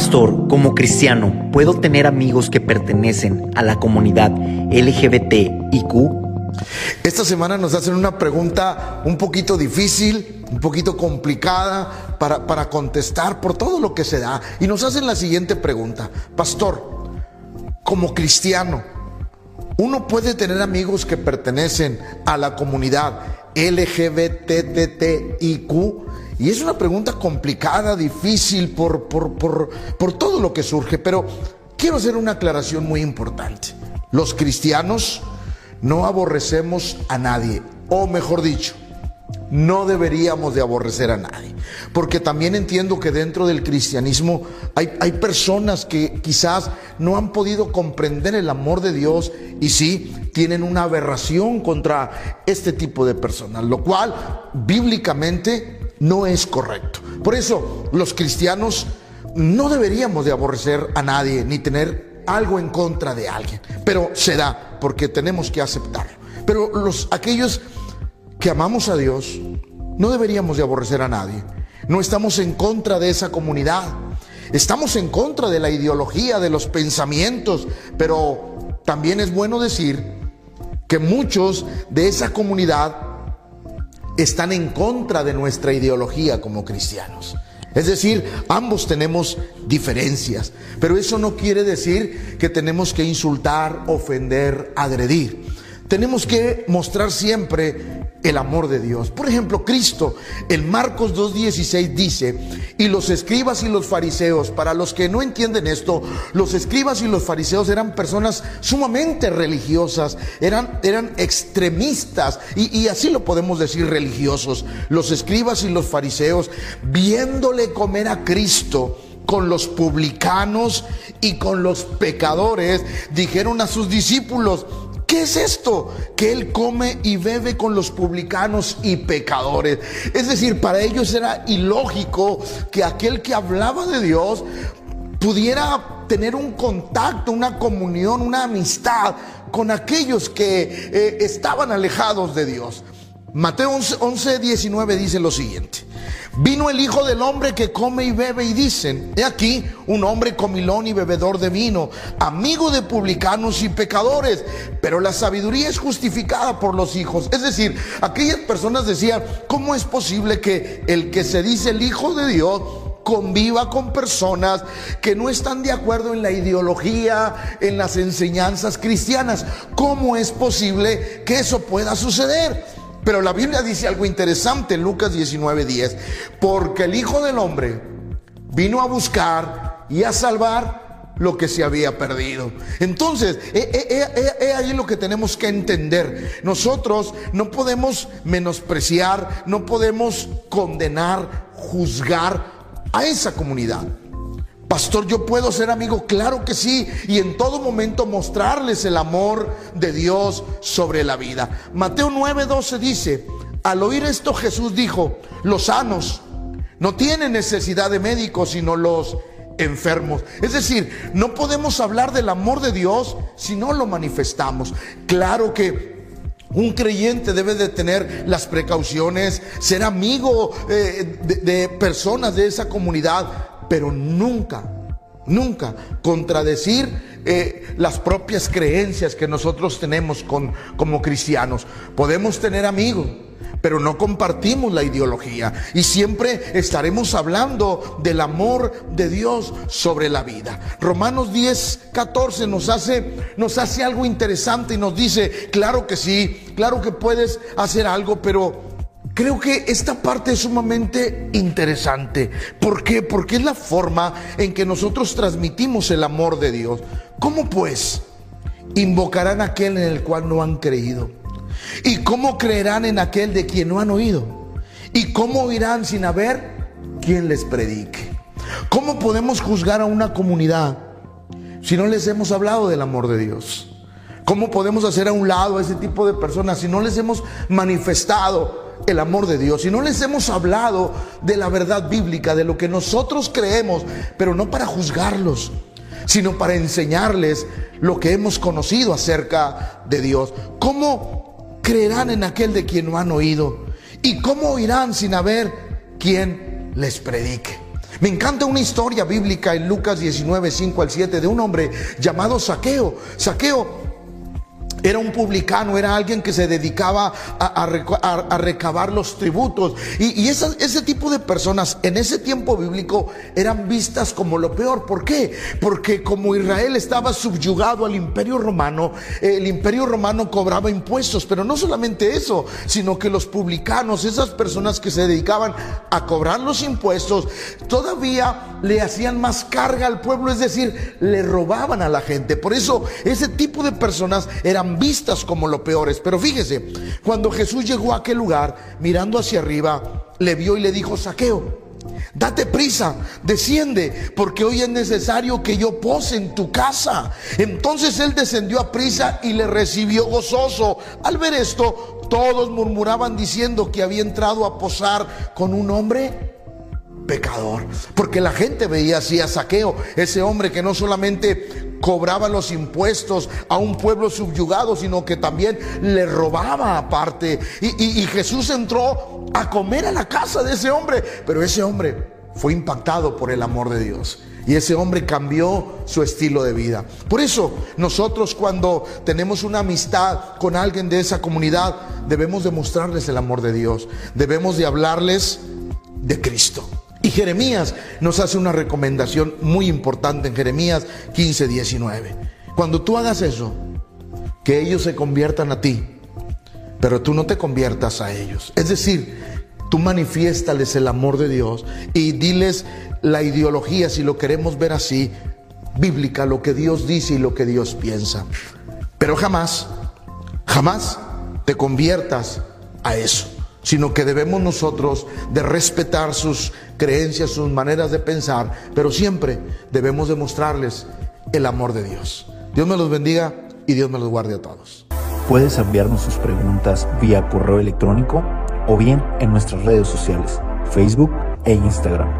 Pastor, como cristiano, ¿puedo tener amigos que pertenecen a la comunidad LGBTIQ? Esta semana nos hacen una pregunta un poquito difícil, un poquito complicada para, para, contestar por todo lo que se da. Y nos hacen la siguiente pregunta. Pastor, como cristiano, ¿uno puede tener amigos que pertenecen a la comunidad LGBTTIQ? Y es una pregunta complicada, difícil por, por, por, por todo lo que surge, pero quiero hacer una aclaración muy importante. Los cristianos no aborrecemos a nadie, o mejor dicho, no deberíamos de aborrecer a nadie. Porque también entiendo que dentro del cristianismo hay, hay, personas que quizás no han podido comprender el amor de Dios y sí tienen una aberración contra este tipo de personas, lo cual bíblicamente no es correcto. Por eso los cristianos no deberíamos de aborrecer a nadie ni tener algo en contra de alguien, pero se da porque tenemos que aceptarlo. Pero los aquellos que amamos a Dios no deberíamos de aborrecer a nadie. No estamos en contra de esa comunidad. Estamos en contra de la ideología, de los pensamientos, pero también es bueno decir que muchos de esa comunidad están en contra de nuestra ideología como cristianos. Es decir, ambos tenemos diferencias, pero eso no quiere decir que tenemos que insultar, ofender, agredir. Tenemos que mostrar siempre el amor de Dios. Por ejemplo, Cristo en Marcos 2.16 dice, y los escribas y los fariseos, para los que no entienden esto, los escribas y los fariseos eran personas sumamente religiosas, eran, eran extremistas, y, y así lo podemos decir religiosos. Los escribas y los fariseos, viéndole comer a Cristo, con los publicanos y con los pecadores, dijeron a sus discípulos, ¿Qué es esto? Que Él come y bebe con los publicanos y pecadores. Es decir, para ellos era ilógico que aquel que hablaba de Dios pudiera tener un contacto, una comunión, una amistad con aquellos que eh, estaban alejados de Dios. Mateo 11, 11, 19 dice lo siguiente. Vino el Hijo del Hombre que come y bebe y dicen, he aquí un hombre comilón y bebedor de vino, amigo de publicanos y pecadores, pero la sabiduría es justificada por los hijos. Es decir, aquellas personas decían, ¿cómo es posible que el que se dice el Hijo de Dios conviva con personas que no están de acuerdo en la ideología, en las enseñanzas cristianas? ¿Cómo es posible que eso pueda suceder? Pero la Biblia dice algo interesante en Lucas 19:10, porque el Hijo del Hombre vino a buscar y a salvar lo que se había perdido. Entonces, es ahí lo que tenemos que entender. Nosotros no podemos menospreciar, no podemos condenar, juzgar a esa comunidad. Pastor, yo puedo ser amigo, claro que sí, y en todo momento mostrarles el amor de Dios sobre la vida. Mateo 9:12 dice, al oír esto Jesús dijo, los sanos no tienen necesidad de médicos, sino los enfermos. Es decir, no podemos hablar del amor de Dios si no lo manifestamos. Claro que un creyente debe de tener las precauciones, ser amigo eh, de, de personas de esa comunidad, pero nunca, nunca contradecir eh, las propias creencias que nosotros tenemos como cristianos. Podemos tener amigos, pero no compartimos la ideología y siempre estaremos hablando del amor de Dios sobre la vida. Romanos 10, 14 nos hace, nos hace algo interesante y nos dice, claro que sí, claro que puedes hacer algo, pero Creo que esta parte es sumamente interesante. ¿Por qué? Porque es la forma en que nosotros transmitimos el amor de Dios. ¿Cómo pues invocarán a aquel en el cual no han creído? ¿Y cómo creerán en aquel de quien no han oído? ¿Y cómo oirán sin haber quien les predique? ¿Cómo podemos juzgar a una comunidad si no les hemos hablado del amor de Dios? ¿Cómo podemos hacer a un lado a ese tipo de personas si no les hemos manifestado el amor de Dios y no les hemos hablado de la verdad bíblica, de lo que nosotros creemos, pero no para juzgarlos, sino para enseñarles lo que hemos conocido acerca de Dios. ¿Cómo creerán en aquel de quien no han oído? ¿Y cómo oirán sin haber quien les predique? Me encanta una historia bíblica en Lucas 19, 5 al 7 de un hombre llamado Saqueo. Saqueo era un publicano, era alguien que se dedicaba a, recabar los tributos. Y, ese tipo de personas en ese tiempo bíblico eran vistas como lo peor. ¿Por qué? Porque como Israel estaba subyugado al imperio romano, el imperio romano cobraba impuestos. Pero no solamente eso, sino que los publicanos, esas personas que se dedicaban a cobrar los impuestos, todavía le hacían más carga al pueblo, es decir, le robaban a la gente. Por eso ese tipo de personas eran vistas como lo peores. Pero fíjese, cuando Jesús llegó a aquel lugar, mirando hacia arriba, le vio y le dijo, saqueo. Date prisa, desciende, porque hoy es necesario que yo pose en tu casa. Entonces él descendió a prisa y le recibió gozoso. Al ver esto, todos murmuraban diciendo que había entrado a posar con un hombre pecador. Porque la gente veía así a Saqueo, ese hombre que no solamente cobraba los impuestos a un pueblo subyugado, sino que también le robaba aparte. Y, Jesús entró a comer a la casa de ese hombre, pero ese hombre fue impactado por el amor de Dios. Y ese hombre cambió su estilo de vida. Por eso nosotros cuando tenemos una amistad con alguien de esa comunidad, debemos demostrarles el amor de Dios. Debemos de hablarles de Cristo. Y Jeremías nos hace una recomendación muy importante en Jeremías 15, 19. Cuando tú hagas eso, que ellos se conviertan a ti, pero tú no te conviertas a ellos. Es decir, tú manifiéstales el amor de Dios y diles la ideología, si lo queremos ver así, bíblica, lo que Dios dice y lo que Dios piensa. Pero jamás, jamás te conviertas a eso sino que debemos nosotros de respetar sus creencias, sus maneras de pensar, pero siempre debemos demostrarles el amor de Dios. Dios me los bendiga y Dios me los guarde a todos. Puedes enviarnos sus preguntas vía correo electrónico o bien en nuestras redes sociales, Facebook e Instagram